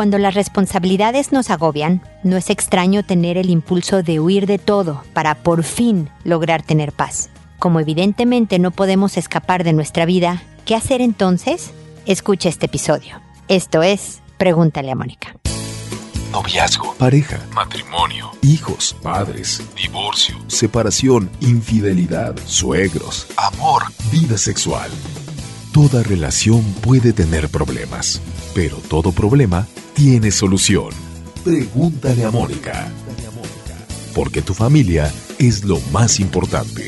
Cuando las responsabilidades nos agobian, no es extraño tener el impulso de huir de todo para por fin lograr tener paz. Como evidentemente no podemos escapar de nuestra vida, ¿qué hacer entonces? Escucha este episodio. Esto es Pregúntale a Mónica. Noviazgo, pareja, matrimonio, hijos, padres, divorcio, separación, infidelidad, suegros, amor, vida sexual. Toda relación puede tener problemas, pero todo problema tiene solución. Pregúntale a Mónica. Porque tu familia es lo más importante.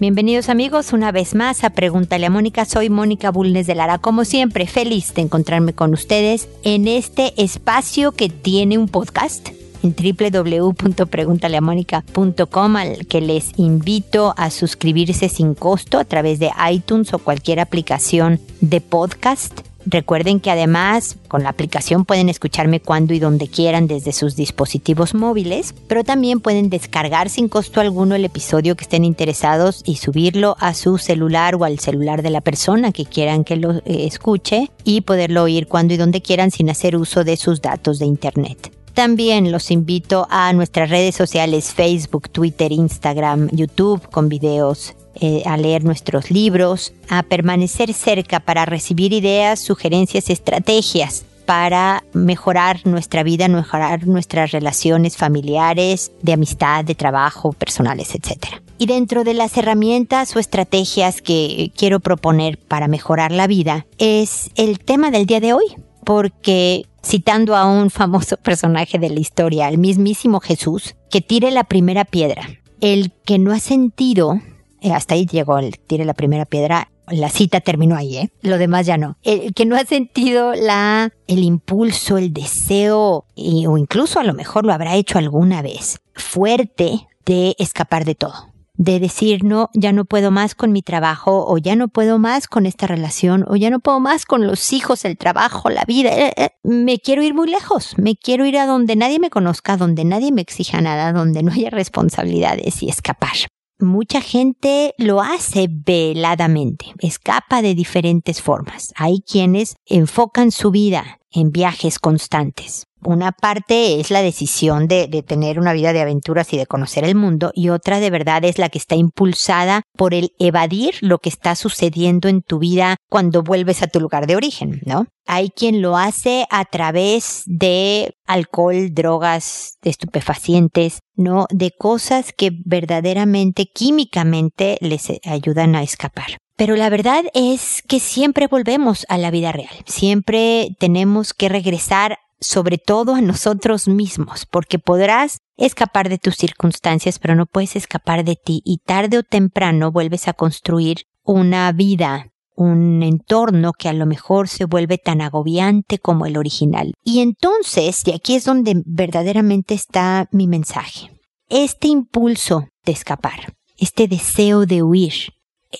Bienvenidos amigos una vez más a Pregúntale a Mónica. Soy Mónica Bulnes de Lara. Como siempre, feliz de encontrarme con ustedes en este espacio que tiene un podcast www.preguntaleamónica.com al que les invito a suscribirse sin costo a través de iTunes o cualquier aplicación de podcast. Recuerden que además con la aplicación pueden escucharme cuando y donde quieran desde sus dispositivos móviles, pero también pueden descargar sin costo alguno el episodio que estén interesados y subirlo a su celular o al celular de la persona que quieran que lo eh, escuche y poderlo oír cuando y donde quieran sin hacer uso de sus datos de internet. También los invito a nuestras redes sociales Facebook, Twitter, Instagram, YouTube con videos, eh, a leer nuestros libros, a permanecer cerca para recibir ideas, sugerencias, estrategias para mejorar nuestra vida, mejorar nuestras relaciones familiares, de amistad, de trabajo, personales, etc. Y dentro de las herramientas o estrategias que quiero proponer para mejorar la vida es el tema del día de hoy, porque citando a un famoso personaje de la historia, el mismísimo Jesús, que tire la primera piedra. El que no ha sentido, eh, hasta ahí llegó el tire la primera piedra, la cita terminó ahí, ¿eh? Lo demás ya no. El que no ha sentido la, el impulso, el deseo, o incluso a lo mejor lo habrá hecho alguna vez, fuerte de escapar de todo de decir, no, ya no puedo más con mi trabajo, o ya no puedo más con esta relación, o ya no puedo más con los hijos, el trabajo, la vida. Eh, eh, me quiero ir muy lejos, me quiero ir a donde nadie me conozca, donde nadie me exija nada, donde no haya responsabilidades y escapar. Mucha gente lo hace veladamente, escapa de diferentes formas. Hay quienes enfocan su vida en viajes constantes. Una parte es la decisión de, tener una vida de aventuras y de conocer el mundo y otra de verdad es la que está impulsada por el evadir lo que está sucediendo en tu vida cuando vuelves a tu lugar de origen, ¿no? Hay quien lo hace a través de alcohol, drogas, estupefacientes, ¿no? De cosas que verdaderamente químicamente les ayudan a escapar. Pero la verdad es que siempre volvemos a la vida real. Siempre tenemos que regresar sobre todo a nosotros mismos, porque podrás escapar de tus circunstancias, pero no puedes escapar de ti y tarde o temprano vuelves a construir una vida, un entorno que a lo mejor se vuelve tan agobiante como el original. Y entonces, y aquí es donde verdaderamente está mi mensaje, este impulso de escapar, este deseo de huir,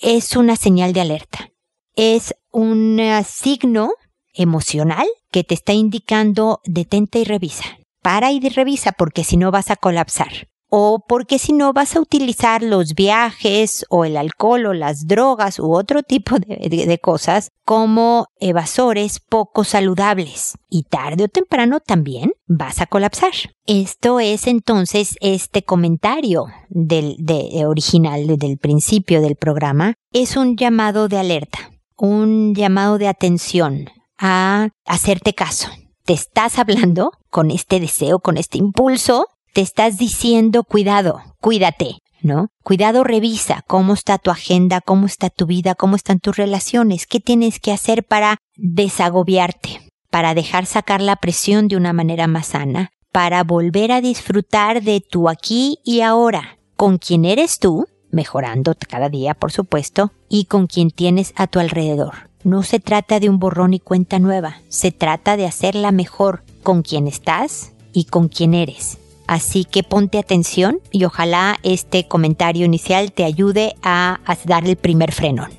es una señal de alerta. Es un signo emocional que te está indicando detente y revisa. Para y revisa porque si no vas a colapsar. O porque si no vas a utilizar los viajes o el alcohol o las drogas u otro tipo de, cosas como evasores poco saludables. Y tarde o temprano también vas a colapsar. Esto es entonces este comentario del de, original del principio del programa. Es un llamado de alerta, un llamado de atención, a hacerte caso. Te estás hablando con este deseo, con este impulso, te estás diciendo cuidado, cuídate, ¿no? Cuidado, revisa cómo está tu agenda, cómo está tu vida, cómo están tus relaciones, qué tienes que hacer para desagobiarte, para dejar sacar la presión de una manera más sana, para volver a disfrutar de tu aquí y ahora, con quien eres tú, mejorando cada día, por supuesto, y con quien tienes a tu alrededor. No se trata de un borrón y cuenta nueva, se trata de hacerla mejor con quien estás y con quien eres. Así que ponte atención y ojalá este comentario inicial te ayude a, dar el primer frenón.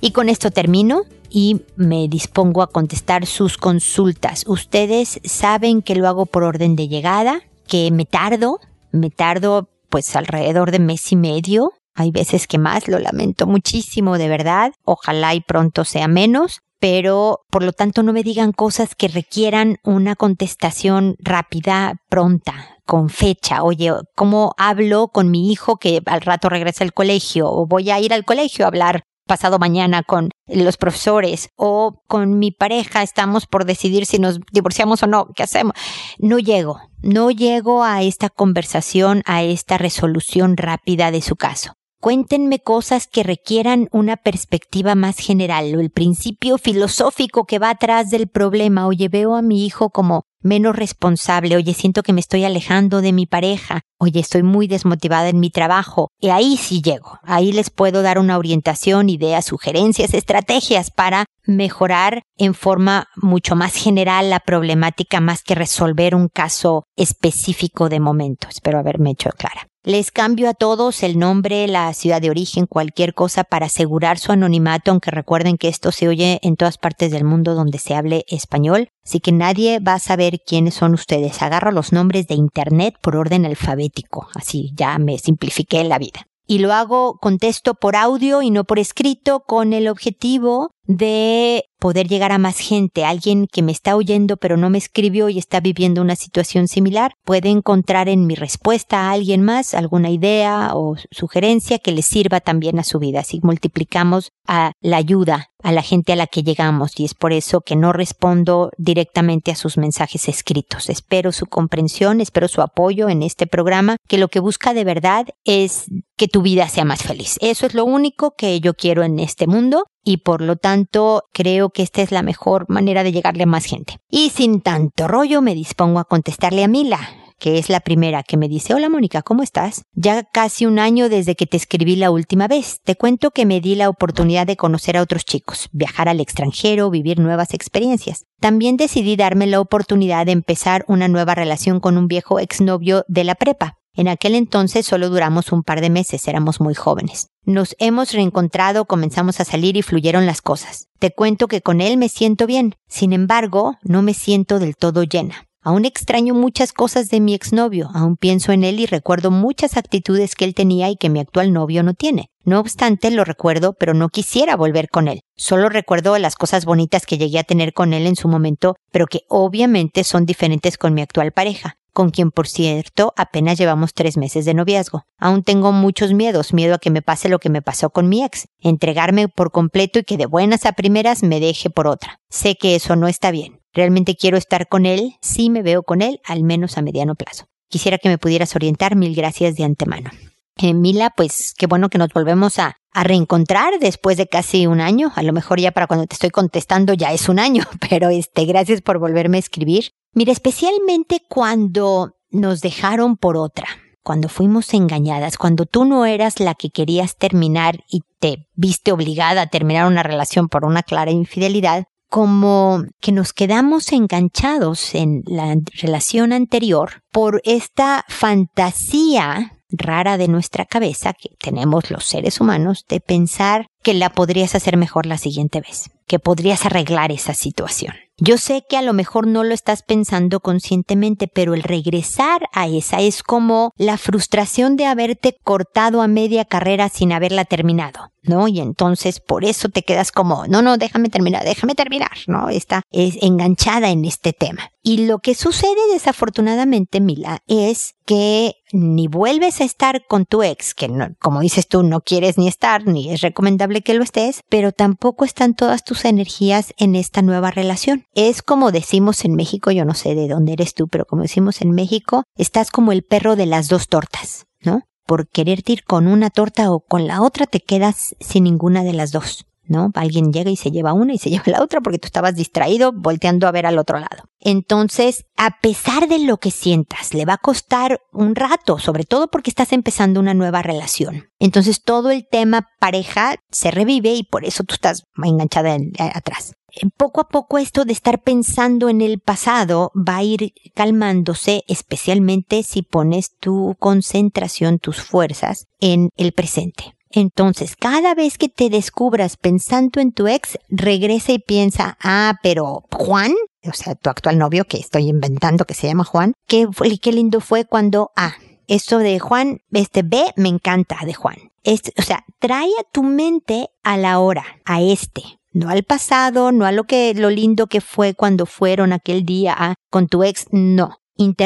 Y con esto termino y me dispongo a contestar sus consultas. Ustedes saben que lo hago por orden de llegada que me tardo, me tardo pues alrededor de mes y medio. Hay veces que más, lo lamento muchísimo, de verdad. Ojalá y pronto sea menos, pero por lo tanto no me digan cosas que requieran una contestación rápida, pronta, con fecha. Oye, ¿cómo hablo con mi hijo que al rato regresa al colegio? O voy a ir al colegio a hablar pasado mañana con los profesores o con mi pareja estamos por decidir si nos divorciamos o no, ¿qué hacemos? No llego, no llego a esta conversación, a esta resolución rápida de su caso. Cuéntenme cosas que requieran una perspectiva más general o el principio filosófico que va atrás del problema. Oye, veo a mi hijo como menos responsable. Oye, siento que me estoy alejando de mi pareja. Oye, estoy muy desmotivada en mi trabajo. Y ahí sí llego. Ahí les puedo dar una orientación, ideas, sugerencias, estrategias para mejorar en forma mucho más general la problemática más que resolver un caso específico de momento. Espero haberme hecho clara. Les cambio a todos el nombre, la ciudad de origen, cualquier cosa para asegurar su anonimato, aunque recuerden que esto se oye en todas partes del mundo donde se hable español, así que nadie va a saber quiénes son ustedes. Agarro los nombres de Internet por orden alfabético, así ya me simplifiqué la vida. Y lo hago, contesto por audio y no por escrito con el objetivo de poder llegar a más gente. Alguien que me está oyendo pero no me escribió y está viviendo una situación similar puede encontrar en mi respuesta a alguien más alguna idea o sugerencia que le sirva también a su vida. Así multiplicamos a la ayuda a la gente a la que llegamos y es por eso que no respondo directamente a sus mensajes escritos. Espero su comprensión, espero su apoyo en este programa que lo que busca de verdad es que tu vida sea más feliz. Eso es lo único que yo quiero en este mundo y por lo tanto creo que esta es la mejor manera de llegarle a más gente. Y sin tanto rollo me dispongo a contestarle a Mila, que es la primera que me dice, hola Mónica, ¿cómo estás? Ya casi un año desde que te escribí la última vez. Te cuento que me di la oportunidad de conocer a otros chicos, viajar al extranjero, vivir nuevas experiencias. También decidí darme la oportunidad de empezar una nueva relación con un viejo exnovio de la prepa. En aquel entonces solo duramos un par de meses, éramos muy jóvenes. Nos hemos reencontrado, comenzamos a salir y fluyeron las cosas. Te cuento que con él me siento bien, sin embargo, no me siento del todo llena. Aún extraño muchas cosas de mi exnovio, aún pienso en él y recuerdo muchas actitudes que él tenía y que mi actual novio no tiene. No obstante, lo recuerdo, pero no quisiera volver con él. Solo recuerdo las cosas bonitas que llegué a tener con él en su momento, pero que obviamente son diferentes con mi actual pareja con quien por cierto apenas llevamos tres meses de noviazgo. Aún tengo muchos miedos, miedo a que me pase lo que me pasó con mi ex, entregarme por completo y que de buenas a primeras me deje por otra. Sé que eso no está bien. Realmente quiero estar con él, sí me veo con él, al menos a mediano plazo. Quisiera que me pudieras orientar, mil gracias de antemano. Eh, Mila, pues qué bueno que nos volvemos a, a reencontrar después de casi un año. A lo mejor ya para cuando te estoy contestando ya es un año, pero este, gracias por volverme a escribir. Mira, especialmente cuando nos dejaron por otra, cuando fuimos engañadas, cuando tú no eras la que querías terminar y te viste obligada a terminar una relación por una clara infidelidad, como que nos quedamos enganchados en la relación anterior por esta fantasía rara de nuestra cabeza que tenemos los seres humanos de pensar que la podrías hacer mejor la siguiente vez, que podrías arreglar esa situación. Yo sé que a lo mejor no lo estás pensando conscientemente, pero el regresar a esa es como la frustración de haberte cortado a media carrera sin haberla terminado, ¿no? Y entonces por eso te quedas como, no, no, déjame terminar, déjame terminar, ¿no? Está es enganchada en este tema. Y lo que sucede desafortunadamente, Mila, es que ni vuelves a estar con tu ex, que como dices tú, no quieres ni estar, ni es recomendable que lo estés, pero tampoco están todas tus energías en esta nueva relación. Es como decimos en México, yo no sé de dónde eres tú, pero como decimos en México, estás como el perro de las dos tortas, ¿no? Por quererte ir con una torta o con la otra te quedas sin ninguna de las dos. ¿No? Alguien llega y se lleva una y se lleva la otra porque tú estabas distraído volteando a ver al otro lado. Entonces, a pesar de lo que sientas, le va a costar un rato, sobre todo porque estás empezando una nueva relación. Entonces, todo el tema pareja se revive y por eso tú estás enganchada atrás. Poco a poco esto de estar pensando en el pasado va a ir calmándose, especialmente si pones tu concentración, tus fuerzas en el presente. Entonces, cada vez que te descubras pensando en tu ex, regresa y piensa, ah, pero Juan, o sea, tu actual novio, que estoy inventando que se llama Juan, qué, qué lindo fue cuando, ah, esto de Juan, este B me encanta de Juan. o sea, trae a tu mente a la hora, a este, no al pasado, no a lo que, lo lindo que fue cuando fueron aquel día ah, con tu ex, no.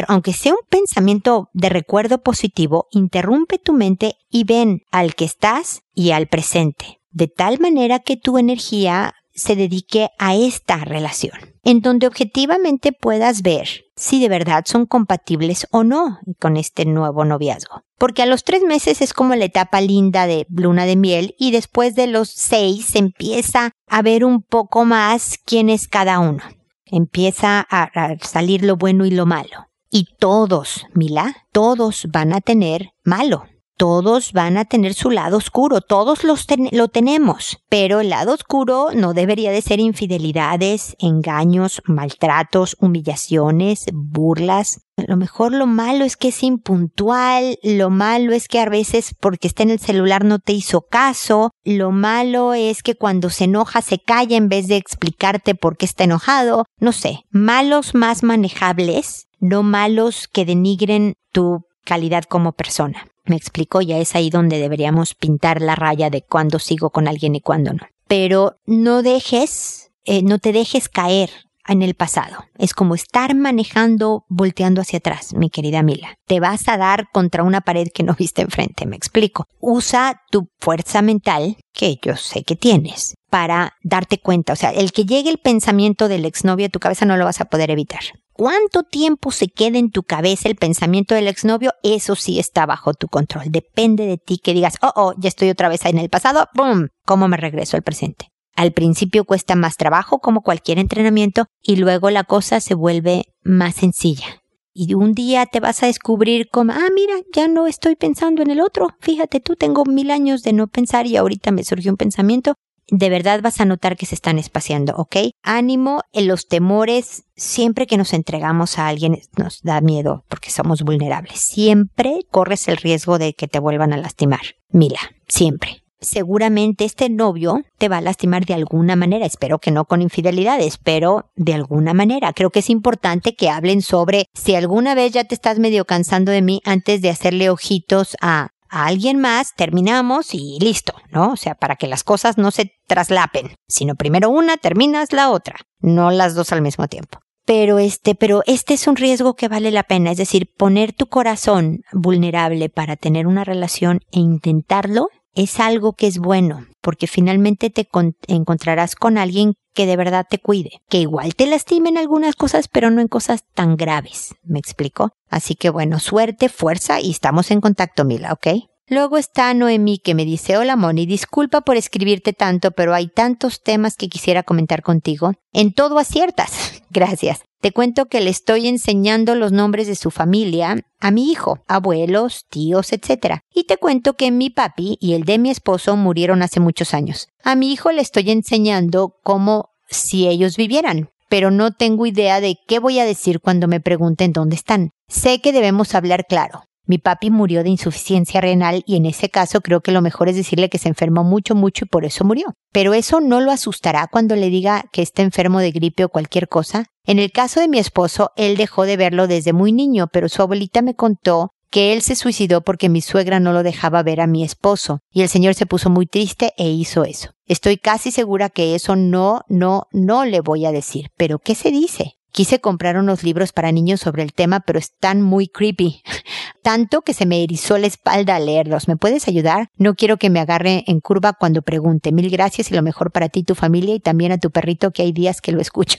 Aunque sea un pensamiento de recuerdo positivo, interrumpe tu mente y ven al que estás y al presente, de tal manera que tu energía se dedique a esta relación, en donde objetivamente puedas ver si de verdad son compatibles o no con este nuevo noviazgo. Porque a los tres meses es como la etapa linda de luna de miel y después de los seis se empieza a ver un poco más quién es cada uno. Empieza a, salir lo bueno y lo malo. Y todos, Mila, todos van a tener malo todos van a tener su lado oscuro, todos los lo tenemos, pero el lado oscuro no debería de ser infidelidades, engaños, maltratos, humillaciones, burlas. A lo mejor lo malo es que es impuntual, lo malo es que a veces porque está en el celular no te hizo caso, lo malo es que cuando se enoja se calla en vez de explicarte por qué está enojado, no sé, malos más manejables, no malos que denigren tu calidad como persona. Me explico, ya es ahí donde deberíamos pintar la raya de cuándo sigo con alguien y cuándo no. Pero no dejes, eh, no te dejes caer en el pasado. Es como estar manejando volteando hacia atrás, mi querida Mila. Te vas a dar contra una pared que no viste enfrente, me explico. Usa tu fuerza mental, que yo sé que tienes, para darte cuenta. O sea, el que llegue el pensamiento del exnovio a tu cabeza no lo vas a poder evitar cuánto tiempo se queda en tu cabeza el pensamiento del exnovio, eso sí está bajo tu control. Depende de ti que digas, oh, oh, ya estoy otra vez en el pasado, ¡pum! ¿Cómo me regreso al presente? Al principio cuesta más trabajo como cualquier entrenamiento y luego la cosa se vuelve más sencilla. Y un día te vas a descubrir como, ah, mira, ya no estoy pensando en el otro. Fíjate tú, tengo mil años de no pensar y ahorita me surgió un pensamiento de verdad vas a notar que se están espaciando, ¿ok? Ánimo en los temores. Siempre que nos entregamos a alguien nos da miedo porque somos vulnerables. Siempre corres el riesgo de que te vuelvan a lastimar. Mira, siempre. Seguramente este novio te va a lastimar de alguna manera. Espero que no con infidelidades, pero de alguna manera. Creo que es importante que hablen sobre si alguna vez ya te estás medio cansando de mí antes de hacerle ojitos a alguien más, terminamos y listo, ¿no? O sea, para que las cosas no se traslapen, sino primero una, terminas la otra, no las dos al mismo tiempo. Pero este, pero este es un riesgo que vale la pena, es decir, poner tu corazón vulnerable para tener una relación e intentarlo es algo que es bueno, porque finalmente te encontrarás con alguien que de verdad te cuide, que igual te lastime en algunas cosas, pero no en cosas tan graves, ¿me explico? Así que bueno, suerte, fuerza y estamos en contacto, Mila, ¿ok? Luego está Noemí que me dice, hola Moni, disculpa por escribirte tanto, pero hay tantos temas que quisiera comentar contigo. En todo aciertas. Gracias. Te cuento que le estoy enseñando los nombres de su familia a mi hijo, abuelos, tíos, etc. Y te cuento que mi papi y el de mi esposo murieron hace muchos años. A mi hijo le estoy enseñando como si ellos vivieran, pero no tengo idea de qué voy a decir cuando me pregunten dónde están. Sé que debemos hablar claro. Mi papi murió de insuficiencia renal y en ese caso creo que lo mejor es decirle que se enfermó mucho, mucho y por eso murió. Pero eso no lo asustará cuando le diga que está enfermo de gripe o cualquier cosa. En el caso de mi esposo, él dejó de verlo desde muy niño, pero su abuelita me contó que él se suicidó porque mi suegra no lo dejaba ver a mi esposo, y el señor se puso muy triste e hizo eso. Estoy casi segura que eso no, no, no le voy a decir. Pero ¿qué se dice? Quise comprar unos libros para niños sobre el tema, pero están muy creepy. Tanto que se me erizó la espalda al leerlos. ¿Me puedes ayudar? No quiero que me agarre en curva cuando pregunte. Mil gracias y lo mejor para ti, tu familia y también a tu perrito que hay días que lo escucho.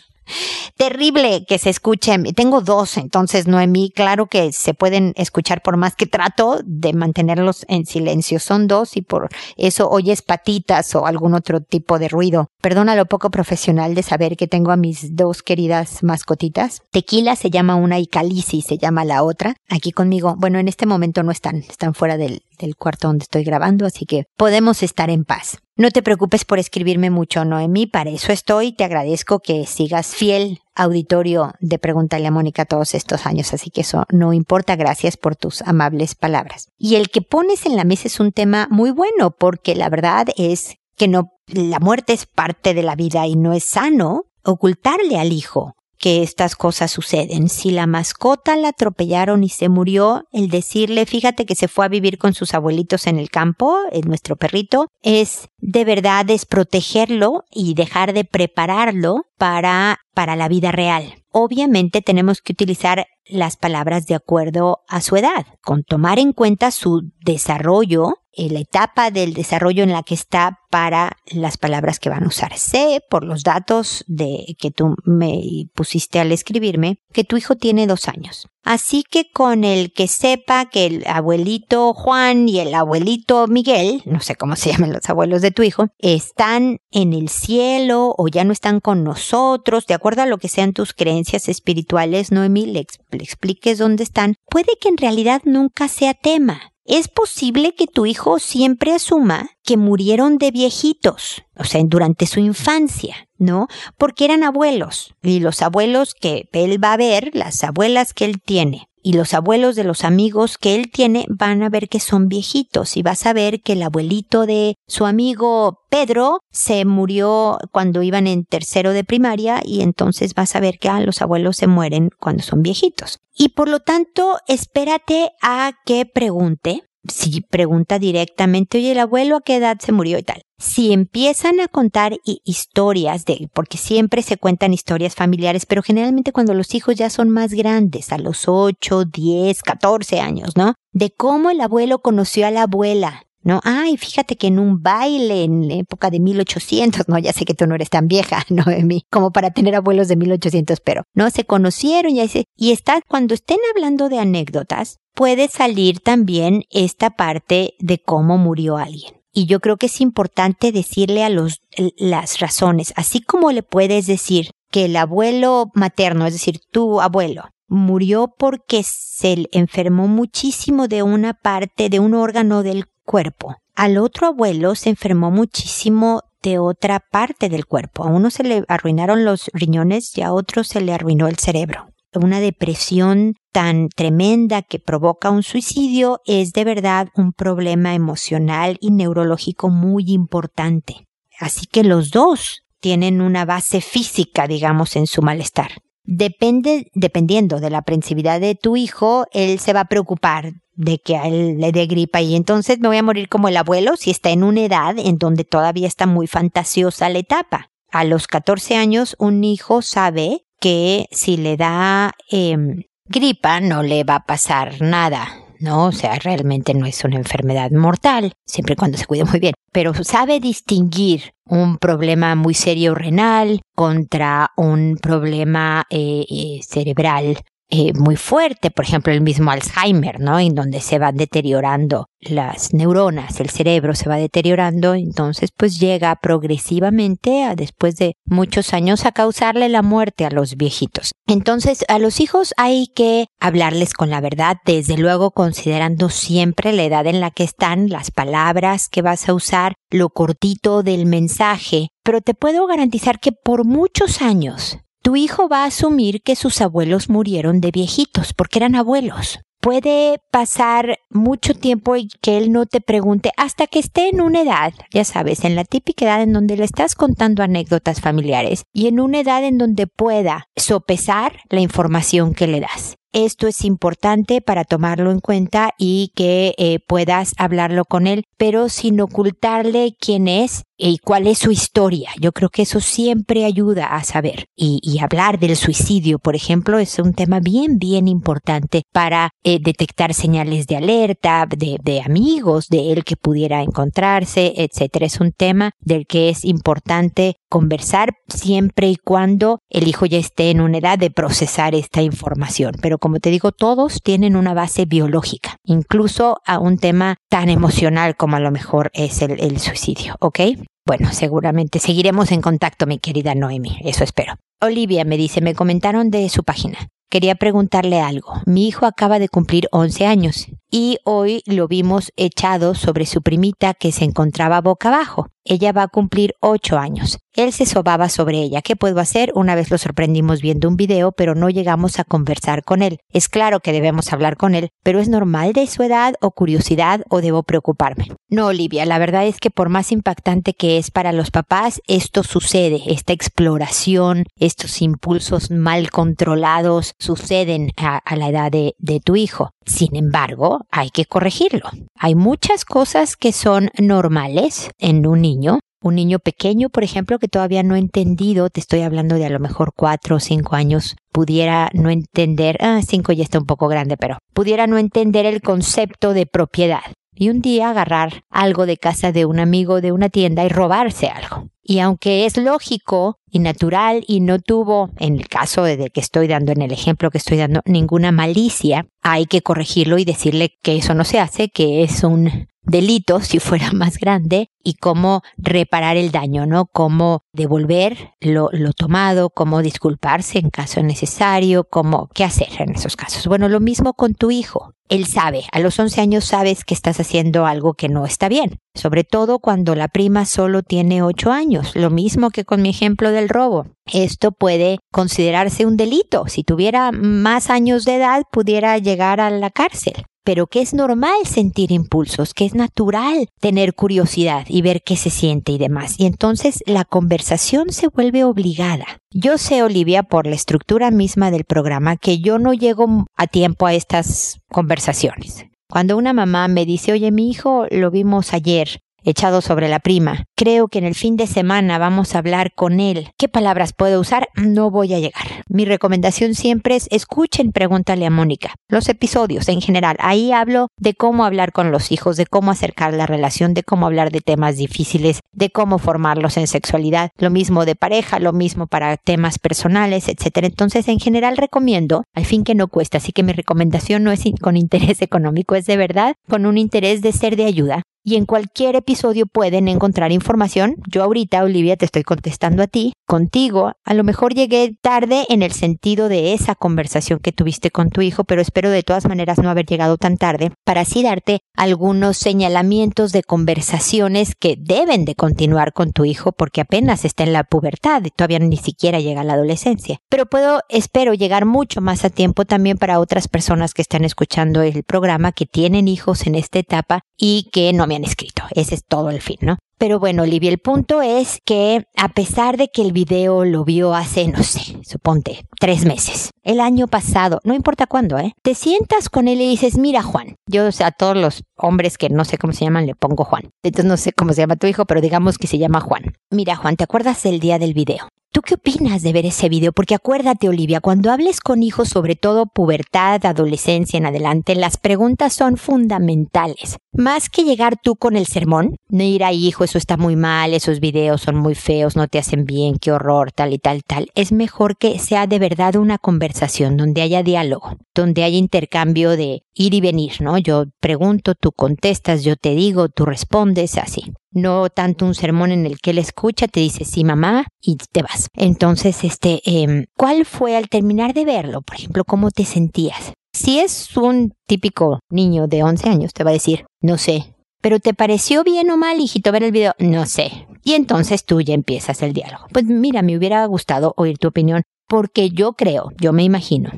Terrible que se escuche. Tengo dos, entonces Noemí, claro que se pueden escuchar por más que trato de mantenerlos en silencio. Son dos y por eso oyes patitas o algún otro tipo de ruido. Perdona lo poco profesional de saber que tengo a mis dos queridas mascotitas. Tequila se llama una y Calici se llama la otra. Aquí conmigo. Bueno, en este momento no están, están fuera del, del cuarto donde estoy grabando, así que podemos estar en paz. No te preocupes por escribirme mucho, Noemí, para eso estoy. Te agradezco que sigas fiel auditorio de Pregúntale a Mónica todos estos años, así que eso no importa. Gracias por tus amables palabras. Y el que pones en la mesa es un tema muy bueno, porque la verdad es que no, la muerte es parte de la vida y no es sano ocultarle al hijo que estas cosas suceden. Si la mascota la atropellaron y se murió, el decirle, fíjate que se fue a vivir con sus abuelitos en el campo, es nuestro perrito, es de verdad desprotegerlo y dejar de prepararlo para, para la vida real. Obviamente tenemos que utilizar las palabras de acuerdo a su edad, con tomar en cuenta su desarrollo la etapa del desarrollo en la que está para las palabras que van a usar. Sé por los datos de que tú me pusiste al escribirme que tu hijo tiene dos años. Así que con el que sepa que el abuelito Juan y el abuelito Miguel, no sé cómo se llaman los abuelos de tu hijo, están en el cielo o ya no están con nosotros, de acuerdo a lo que sean tus creencias espirituales, Noemí, le, expliques dónde están, puede que en realidad nunca sea tema es posible que tu hijo siempre asuma que murieron de viejitos, o sea, durante su infancia, ¿no? Porque eran abuelos, y los abuelos que él va a ver, las abuelas que él tiene, y los abuelos de los amigos que él tiene van a ver que son viejitos y vas a ver que el abuelito de su amigo Pedro se murió cuando iban en tercero de primaria y entonces vas a ver que ah, los abuelos se mueren cuando son viejitos. Y por lo tanto, espérate a que pregunte si pregunta directamente, oye, el abuelo a qué edad se murió y tal. Si empiezan a contar historias de, porque siempre se cuentan historias familiares, pero generalmente cuando los hijos ya son más grandes, a los 8, 10, 14 años, ¿no? De cómo el abuelo conoció a la abuela, ¿no? Ay, fíjate que en un baile en la época de 1800, no, ya sé que tú no eres tan vieja, ¿no? De mí, como para tener abuelos de 1800, pero, ¿no? Se conocieron y, y está, cuando estén hablando de anécdotas, puede salir también esta parte de cómo murió alguien. Y yo creo que es importante decirle a los, las razones, así como le puedes decir que el abuelo materno, es decir, tu abuelo, murió porque se enfermó muchísimo de una parte, de un órgano del cuerpo. Al otro abuelo se enfermó muchísimo de otra parte del cuerpo. A uno se le arruinaron los riñones y a otro se le arruinó el cerebro una depresión tan tremenda que provoca un suicidio es de verdad un problema emocional y neurológico muy importante. Así que los dos tienen una base física, digamos, en su malestar. Depende, dependiendo de la aprensividad de tu hijo, él se va a preocupar de que a él le dé gripa y entonces me voy a morir como el abuelo si está en una edad en donde todavía está muy fantasiosa la etapa. A los 14 años un hijo sabe que si le da em, gripa no le va a pasar nada, ¿no? O sea, realmente no es una enfermedad mortal, siempre y cuando se cuide muy bien. Pero sabe distinguir un problema muy serio renal contra un problema eh, eh, cerebral eh, muy fuerte, por ejemplo el mismo Alzheimer, ¿no? En donde se van deteriorando las neuronas, el cerebro se va deteriorando, entonces pues llega progresivamente a después de muchos años a causarle la muerte a los viejitos. Entonces a los hijos hay que hablarles con la verdad, desde luego considerando siempre la edad en la que están, las palabras que vas a usar, lo cortito del mensaje, pero te puedo garantizar que por muchos años tu hijo va a asumir que sus abuelos murieron de viejitos, porque eran abuelos. Puede pasar mucho tiempo y que él no te pregunte hasta que esté en una edad, ya sabes, en la típica edad en donde le estás contando anécdotas familiares y en una edad en donde pueda sopesar la información que le das. Esto es importante para tomarlo en cuenta y que eh, puedas hablarlo con él, pero sin ocultarle quién es y cuál es su historia. Yo creo que eso siempre ayuda a saber. Y, hablar del suicidio, por ejemplo, es un tema bien, bien importante para eh, detectar señales de alerta de, de amigos de él que pudiera encontrarse, etcétera. Es un tema del que es importante conversar siempre y cuando el hijo ya esté en una edad de procesar esta información. Pero como te digo, todos tienen una base biológica, incluso a un tema tan emocional como a lo mejor es el, el suicidio, ¿ok? Bueno, seguramente seguiremos en contacto, mi querida Noemi, eso espero. Olivia me dice, me comentaron de su página. Quería preguntarle algo. Mi hijo acaba de cumplir 11 años y hoy lo vimos echado sobre su primita que se encontraba boca abajo. Ella va a cumplir ocho años. Él se sobaba sobre ella. ¿Qué puedo hacer? Una vez lo sorprendimos viendo un video, pero no llegamos a conversar con él. Es claro que debemos hablar con él, pero ¿es normal de su edad o curiosidad o debo preocuparme? No, Olivia, la verdad es que por más impactante que es para los papás, esto sucede, esta exploración, estos impulsos mal controlados suceden a, la edad de, tu hijo. Sin embargo, hay que corregirlo. Hay muchas cosas que son normales en un niño. Un niño pequeño, por ejemplo, que todavía no ha entendido, te estoy hablando de a lo mejor cuatro o cinco años, pudiera no entender, ah, cinco ya está un poco grande, pero pudiera no entender el concepto de propiedad y un día agarrar algo de casa de un amigo de una tienda y robarse algo. Y aunque es lógico y natural y no tuvo, en el caso de que estoy dando, en el ejemplo que estoy dando, ninguna malicia, hay que corregirlo y decirle que eso no se hace, que es un delito si fuera más grande y cómo reparar el daño, ¿no? Cómo devolver lo, tomado, cómo disculparse en caso necesario, cómo qué hacer en esos casos. Bueno, lo mismo con tu hijo. Él sabe, a los 11 años sabes que estás haciendo algo que no está bien, sobre todo cuando la prima solo tiene 8 años, lo mismo que con mi ejemplo del robo. Esto puede considerarse un delito. Si tuviera más años de edad, pudiera llegar a la cárcel pero que es normal sentir impulsos, que es natural tener curiosidad y ver qué se siente y demás. Y entonces la conversación se vuelve obligada. Yo sé, Olivia, por la estructura misma del programa, que yo no llego a tiempo a estas conversaciones. Cuando una mamá me dice, oye, mi hijo lo vimos ayer, echado sobre la prima. Creo que en el fin de semana vamos a hablar con él. ¿Qué palabras puedo usar? No voy a llegar. Mi recomendación siempre es escuchen, pregúntale a Mónica. Los episodios en general. Ahí hablo de cómo hablar con los hijos, de cómo acercar la relación, de cómo hablar de temas difíciles, de cómo formarlos en sexualidad. Lo mismo de pareja, lo mismo para temas personales, etc. Entonces, en general recomiendo, al fin que no cuesta, así que mi recomendación no es con interés económico, es de verdad con un interés de ser de ayuda y en cualquier episodio pueden encontrar información. Yo ahorita, Olivia, te estoy contestando a ti, contigo. A lo mejor llegué tarde en el sentido de esa conversación que tuviste con tu hijo, pero espero de todas maneras no haber llegado tan tarde para así darte algunos señalamientos de conversaciones que deben de continuar con tu hijo porque apenas está en la pubertad y todavía ni siquiera llega a la adolescencia. Pero puedo, espero, llegar mucho más a tiempo también para otras personas que están escuchando el programa que tienen hijos en esta etapa y que no me han escrito. Ese es todo el fin, ¿no? Pero bueno, Olivia, el punto es que a pesar de que el video lo vio hace, no sé, suponte, tres meses, el año pasado, no importa cuándo, ¿eh? Te sientas con él y dices, mira Juan, yo o sea, a todos los hombres que no sé cómo se llaman le pongo Juan. Entonces no sé cómo se llama tu hijo, pero digamos que se llama Juan. Mira Juan, ¿te acuerdas del día del video? ¿Tú qué opinas de ver ese video? Porque acuérdate, Olivia, cuando hables con hijos, sobre todo pubertad, adolescencia en adelante, las preguntas son fundamentales. Más que llegar tú con el sermón, no ir ahí, hijo, eso está muy mal, esos videos son muy feos, no te hacen bien, qué horror, tal y tal, tal. Es mejor que sea de verdad una conversación donde haya diálogo, donde haya intercambio de ir y venir, ¿no? Yo pregunto, tú contestas, yo te digo, tú respondes, así no tanto un sermón en el que él escucha, te dice sí mamá y te vas. Entonces, este, eh, ¿cuál fue al terminar de verlo? Por ejemplo, ¿cómo te sentías? Si es un típico niño de 11 años, te va a decir, no sé. Pero ¿te pareció bien o mal, hijito, ver el video? No sé. Y entonces tú ya empiezas el diálogo. Pues mira, me hubiera gustado oír tu opinión, porque yo creo, yo me imagino,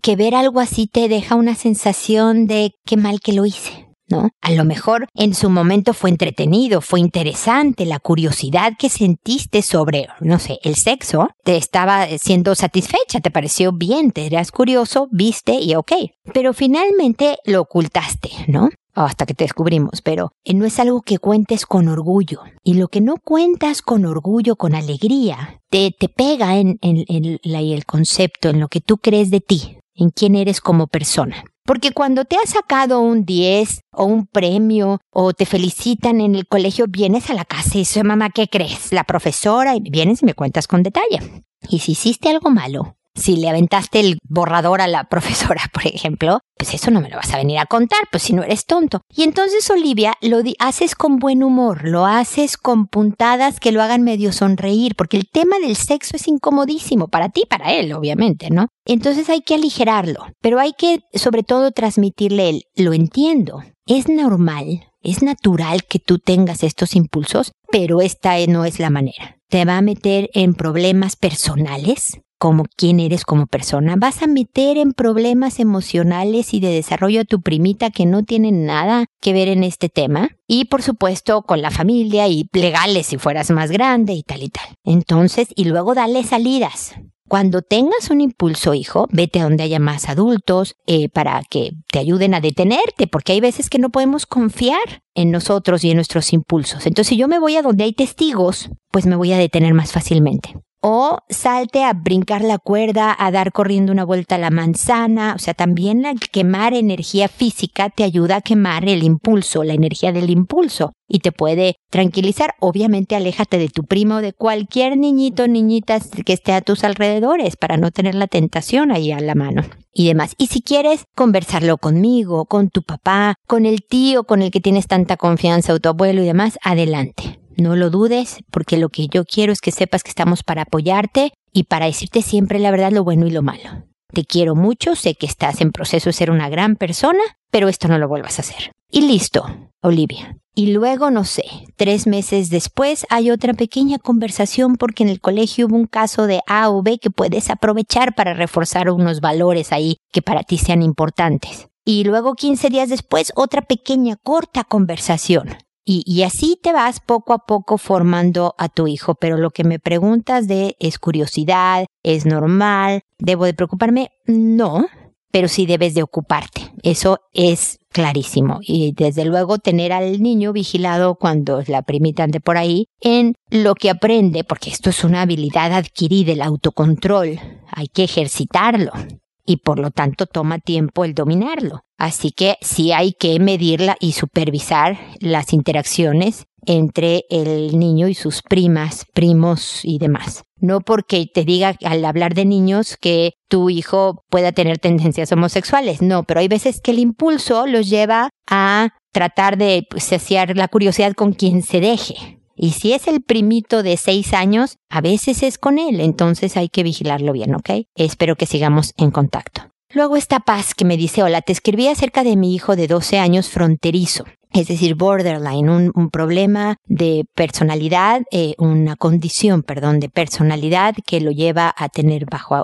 que ver algo así te deja una sensación de qué mal que lo hice. ¿no? A lo mejor en su momento fue entretenido, fue interesante, la curiosidad que sentiste sobre, no sé, el sexo, te estaba siendo satisfecha, te pareció bien, te eras curioso, viste y ok. Pero finalmente lo ocultaste, ¿no? hasta que te descubrimos, pero eh, no es algo que cuentes con orgullo. Y lo que no cuentas con orgullo, con alegría, te, te pega en, en, en el concepto, en lo que tú crees de ti, en quién eres como persona. Porque cuando te has sacado un 10 o un premio o te felicitan en el colegio, vienes a la casa y dices, mamá, ¿qué crees? La profesora, y vienes y me cuentas con detalle. Y si hiciste algo malo, Si le aventaste el borrador a la profesora, por ejemplo, pues eso no me lo vas a venir a contar, pues si no eres tonto. Y entonces, Olivia, lo haces con buen humor, lo haces con puntadas que lo hagan medio sonreír, porque el tema del sexo es incomodísimo para ti, para él, obviamente, ¿no? Entonces hay que aligerarlo, pero hay que sobre todo transmitirle el, lo entiendo, es normal, es natural que tú tengas estos impulsos, pero esta no es la manera. Te va a meter en problemas personales, como quién eres como persona. Vas a meter en problemas emocionales y de desarrollo a tu primita que no tienen nada que ver en este tema. Y por supuesto con la familia y legales si fueras más grande y tal y tal. Entonces, y luego dale salidas. Cuando tengas un impulso, hijo, vete a donde haya más adultos eh, para que te ayuden a detenerte, porque hay veces que no podemos confiar en nosotros y en nuestros impulsos. Entonces, si yo me voy a donde hay testigos, pues me voy a detener más fácilmente o salte a brincar la cuerda, a dar corriendo una vuelta a la manzana, o sea, también el quemar energía física te ayuda a quemar el impulso, la energía del impulso y te puede tranquilizar. Obviamente aléjate de tu primo o de cualquier niñito niñita que esté a tus alrededores para no tener la tentación ahí a la mano y demás. Y si quieres conversarlo conmigo, con tu papá, con el tío con el que tienes tanta confianza o tu abuelo y demás, adelante. No lo dudes, porque lo que yo quiero es que sepas que estamos para apoyarte y para decirte siempre la verdad, lo bueno y lo malo. Te quiero mucho, sé que estás en proceso de ser una gran persona, pero esto no lo vuelvas a hacer. Y listo, Olivia. Y luego, no sé, tres meses después hay otra pequeña conversación porque en el colegio hubo un caso de A o B que puedes aprovechar para reforzar unos valores ahí que para ti sean importantes. Y luego 15 días después otra pequeña corta conversación. Y, así te vas poco a poco formando a tu hijo. Pero lo que me preguntas de es curiosidad, es normal, debo de preocuparme, no, pero sí debes de ocuparte. Eso es clarísimo. Y desde luego tener al niño vigilado cuando la primita ande por ahí en lo que aprende, porque esto es una habilidad adquirida, el autocontrol. Hay que ejercitarlo y por lo tanto toma tiempo el dominarlo. Así que sí hay que medirla y supervisar las interacciones entre el niño y sus primas, primos y demás. No porque te diga al hablar de niños que tu hijo pueda tener tendencias homosexuales, no, pero hay veces que el impulso los lleva a tratar de pues, saciar la curiosidad con quien se deje. Y si es el primito de seis años, a veces es con él, entonces hay que vigilarlo bien, ¿ok? Espero que sigamos en contacto. Luego está Paz que me dice, hola, te escribí acerca de mi hijo de 12 años fronterizo es decir, borderline, un, problema de personalidad, eh, una condición, perdón, de personalidad que lo lleva a tener bajo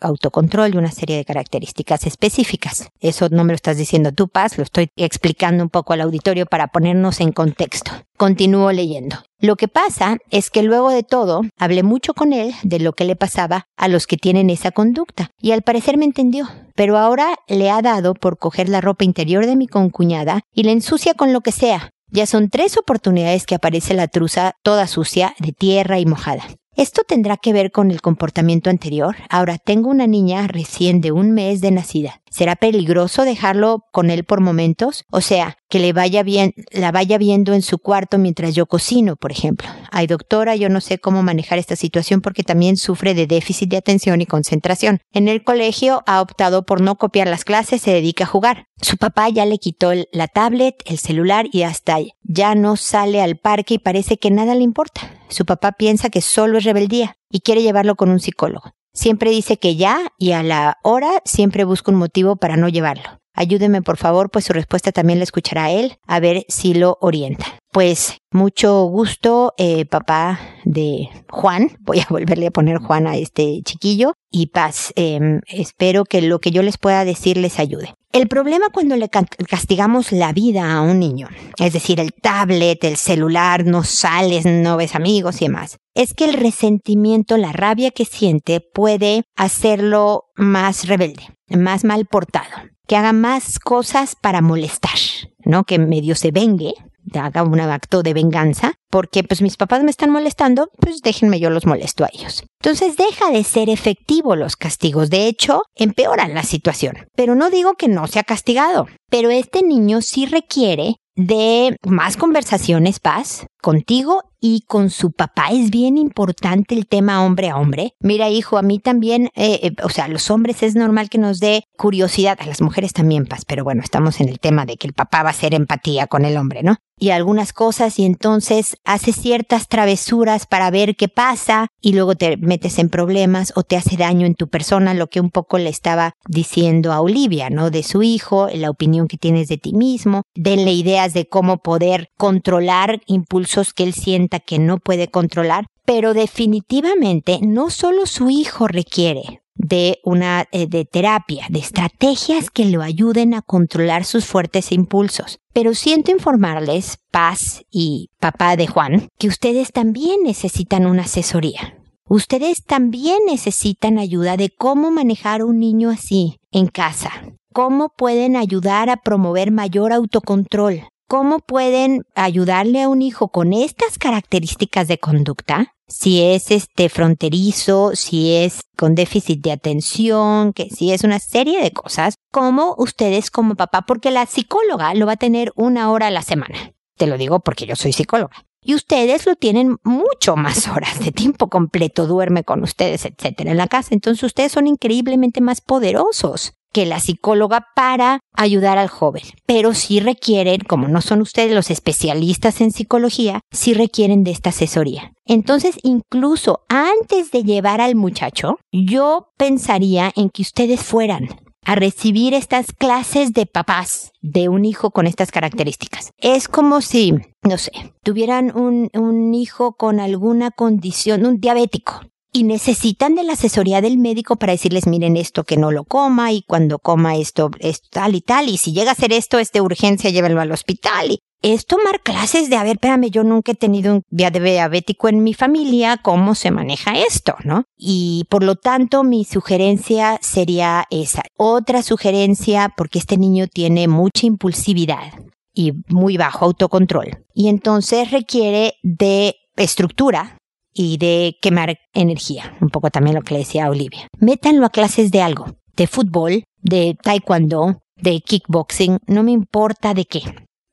autocontrol una serie de características específicas. Eso no me lo estás diciendo tú, Paz, lo estoy explicando un poco al auditorio para ponernos en contexto. Continúo leyendo. Lo que pasa es que luego de todo, hablé mucho con él de lo que le pasaba a los que tienen esa conducta, y al parecer me entendió, pero ahora le ha dado por coger la ropa interior de mi concuñada y la ensucia con lo que sea. Ya son tres oportunidades que aparece la truza toda sucia, de tierra y mojada. Esto tendrá que ver con el comportamiento anterior. Ahora tengo una niña recién de un mes de nacida. ¿Será peligroso dejarlo con él por momentos? O sea, que le vaya bien, la vaya viendo en su cuarto mientras yo cocino, por ejemplo. Ay, doctora, yo no sé cómo manejar esta situación porque también sufre de déficit de atención y concentración. En el colegio ha optado por no copiar las clases, se dedica a jugar. Su papá ya le quitó la tablet, el celular y hasta ya no sale al parque y parece que nada le importa. Su papá piensa que solo es rebeldía y quiere llevarlo con un psicólogo. Siempre dice que ya y a la hora siempre busca un motivo para no llevarlo. Ayúdeme por favor, pues su respuesta también la escuchará él, a ver si lo orienta. Pues mucho gusto, eh, papá de Juan. Voy a volverle a poner Juan a este chiquillo. Y paz, em, espero que lo que yo les pueda decir les ayude. El problema cuando le castigamos la vida a un niño, es decir, el tablet, el celular, no sales, no ves amigos y demás, es que el resentimiento, la rabia que siente puede hacerlo más rebelde, más mal portado, que haga más cosas para molestar, ¿no? Que medio se vengue, haga un acto de venganza, porque pues mis papás me están molestando, pues déjenme yo los molesto a ellos. Entonces deja de ser efectivo los castigos, de hecho, empeoran la situación. Pero no digo que no sea castigado, pero este niño sí requiere de más conversaciones, paz, contigo y con su papá. Es bien importante el tema hombre a hombre. Mira, hijo, a mí también, eh, eh, o sea, a los hombres es normal que nos dé curiosidad, a las mujeres también, Paz, pero bueno, estamos en el tema de que el papá va a hacer empatía con el hombre, ¿no? y algunas cosas y entonces hace ciertas travesuras para ver qué pasa y luego te metes en problemas o te hace daño en tu persona, lo que un poco le estaba diciendo a Olivia, ¿no? De su hijo, la opinión que tienes de ti mismo, denle ideas de cómo poder controlar impulsos que él que no puede controlar, pero definitivamente no solo su hijo requiere de una eh, de terapia, de estrategias que lo ayuden a controlar sus fuertes impulsos. Pero siento informarles, Paz y papá de Juan, que ustedes también necesitan una asesoría. Ustedes también necesitan ayuda de cómo manejar un niño así en casa. Cómo pueden ayudar a promover mayor autocontrol. Cómo pueden ayudarle a un hijo con estas características de conducta si es este fronterizo, si es con déficit de atención, que si es una serie de cosas, como ustedes como papá, porque la psicóloga lo va a tener una hora a la semana. Te lo digo porque yo soy psicóloga. Y ustedes lo tienen mucho más horas de tiempo completo, duerme con ustedes, etcétera, en la casa. Entonces ustedes son increíblemente más poderosos que la psicóloga para ayudar al joven. Pero sí requieren, como no son ustedes los especialistas en psicología, sí requieren de esta asesoría. Entonces, incluso antes de llevar al muchacho, yo pensaría en que ustedes fueran a recibir estas clases de papás de un hijo con estas características. Es como si, no sé, tuvieran un, un hijo con alguna condición, un diabético, y necesitan de la asesoría del médico para decirles, miren esto que no lo coma y cuando coma esto es tal y tal y si llega a ser esto es de urgencia llévenlo al hospital y es tomar clases de, a ver, espérame, yo nunca he tenido un diabético en mi familia, ¿cómo se maneja esto, no? Y por lo tanto, mi sugerencia sería esa. Otra sugerencia, porque este niño tiene mucha impulsividad y muy bajo autocontrol. Y entonces requiere de estructura, y de quemar energía. Un poco también lo que le decía a Olivia. Métanlo a clases de algo, de fútbol, de taekwondo, de kickboxing, no me importa de qué,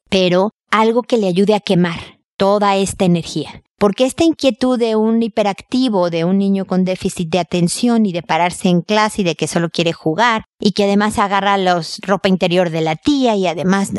pero algo que le ayude a quemar toda esta energía. Porque esta inquietud de un hiperactivo, de un niño con déficit de atención y de pararse en clase y de que solo quiere jugar y que además agarra la ropa interior de la tía y además,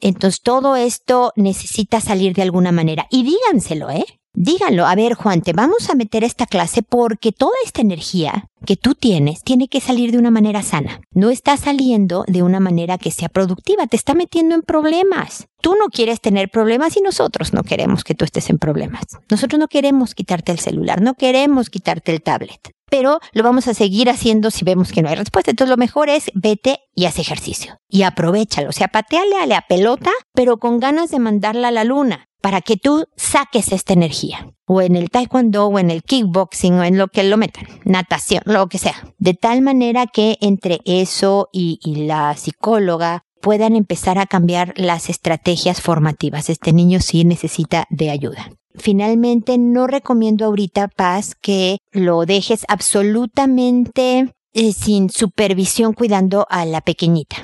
entonces todo esto necesita salir de alguna manera. Y díganselo, ¿eh? Díganlo, a ver Juan, te vamos a meter esta clase porque toda esta energía que tú tienes tiene que salir de una manera sana. No está saliendo de una manera que sea productiva, te está metiendo en problemas. Tú no quieres tener problemas y nosotros no queremos que tú estés en problemas. Nosotros no queremos quitarte el celular, no queremos quitarte el tablet. Pero lo vamos a seguir haciendo si vemos que no hay respuesta. Entonces lo mejor es vete y haz ejercicio. Y aprovechalo. O sea, pateale a la pelota, pero con ganas de mandarla a la luna para que tú saques esta energía. O en el taekwondo, o en el kickboxing, o en lo que lo metan, natación, lo que sea. De tal manera que entre eso y, la psicóloga puedan empezar a cambiar las estrategias formativas. Este niño sí necesita de ayuda. Finalmente, no recomiendo ahorita, Paz, que lo dejes absolutamente eh, sin supervisión cuidando a la pequeñita.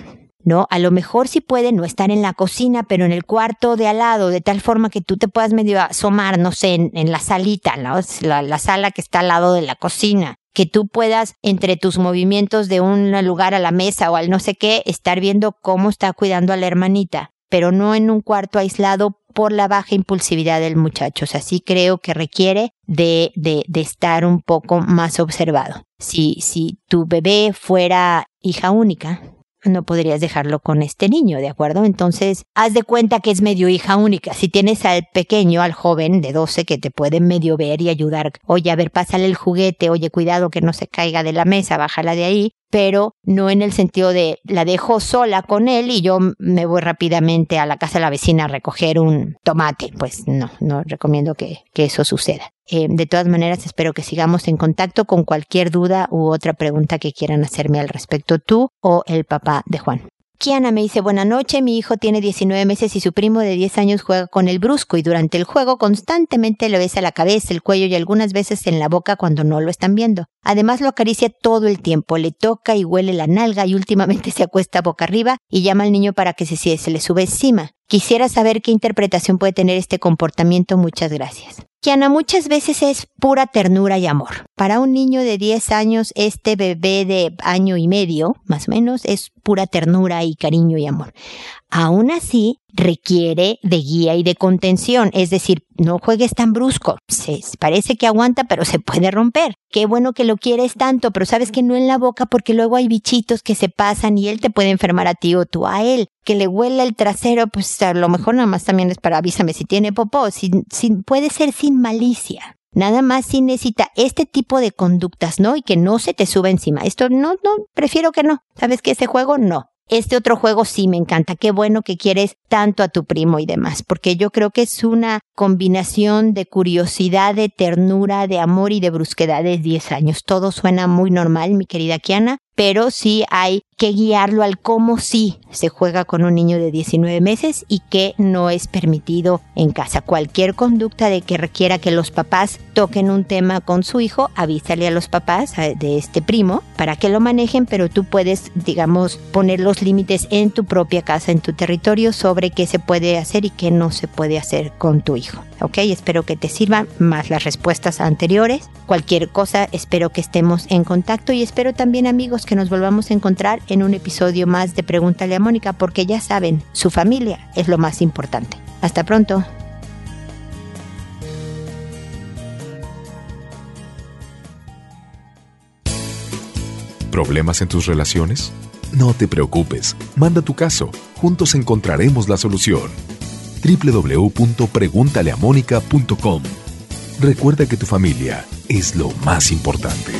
¿No? A lo mejor si puede no estar en la cocina, pero en el cuarto de al lado, de tal forma que tú te puedas medio asomar, no sé, en, la salita, ¿no? La, la sala que está al lado de la cocina que tú puedas entre tus movimientos de un lugar a la mesa o al no sé qué, estar viendo cómo está cuidando a la hermanita, pero no en un cuarto aislado por la baja impulsividad del muchacho. O sea, sí creo que requiere de, de, de estar un poco más observado. Si, si tu bebé fuera hija única, no podrías dejarlo con este niño, ¿de acuerdo? Entonces, haz de cuenta que es medio hija única. Si tienes al pequeño, al joven de 12 que te puede medio ver y ayudar, oye, a ver, pásale el juguete, oye, cuidado que no se caiga de la mesa, bájala de ahí, pero no en el sentido de la dejo sola con él y yo me voy rápidamente a la casa de la vecina a recoger un tomate. Pues no, no recomiendo que, que eso suceda. Eh, de todas maneras, espero que sigamos en contacto con cualquier duda u otra pregunta que quieran hacerme al respecto tú o el papá de Juan. Kiana me dice, buena noche, mi hijo tiene 19 meses y su primo de 10 años juega con el brusco y durante el juego constantemente le besa la cabeza, el cuello y algunas veces en la boca cuando no lo están viendo. Además lo acaricia todo el tiempo, le toca y huele la nalga y últimamente se acuesta boca arriba y llama al niño para que se, se le sube encima. Quisiera saber qué interpretación puede tener este comportamiento. Muchas gracias. Muchas veces es pura ternura y amor. Para un niño de 10 años, este bebé de año y medio, más o menos, es pura ternura y cariño y amor. Aún así, requiere de guía y de contención, es decir, no juegues tan brusco. Se, parece que aguanta, pero se puede romper. Qué bueno que lo quieres tanto, pero sabes que no en la boca porque luego hay bichitos que se pasan y él te puede enfermar a ti o tú a él. Que le huela el trasero, pues a lo mejor nada más también es para avísame si tiene popó, sin, sin, puede ser sin malicia. Nada más si necesita este tipo de conductas, ¿no? Y que no se te suba encima. Esto no, no, prefiero que no. ¿Sabes que ese juego no? Este otro juego sí me encanta. Qué bueno que quieres tanto a tu primo y demás, porque yo creo que es una combinación de curiosidad, de ternura, de amor y de brusquedad de 10 años. Todo suena muy normal, mi querida Kiana, pero sí hay que guiarlo al cómo sí se juega con un niño de 19 meses y que no es permitido en casa. Cualquier conducta de que requiera que los papás toquen un tema con su hijo, avísale a los papás de este primo para que lo manejen, pero tú puedes, digamos, poner los límites en tu propia casa, en tu territorio, sobre qué se puede hacer y qué no se puede hacer con tu hijo. Ok, espero que te sirvan más las respuestas anteriores. Cualquier cosa, espero que estemos en contacto y espero también amigos que nos volvamos a encontrar en un episodio más de Pregúntale a Mónica porque ya saben, su familia es lo más importante. Hasta pronto. ¿Problemas en tus relaciones? No te preocupes, manda tu caso, juntos encontraremos la solución www.preguntaleamónica.com. Recuerda que tu familia es lo más importante.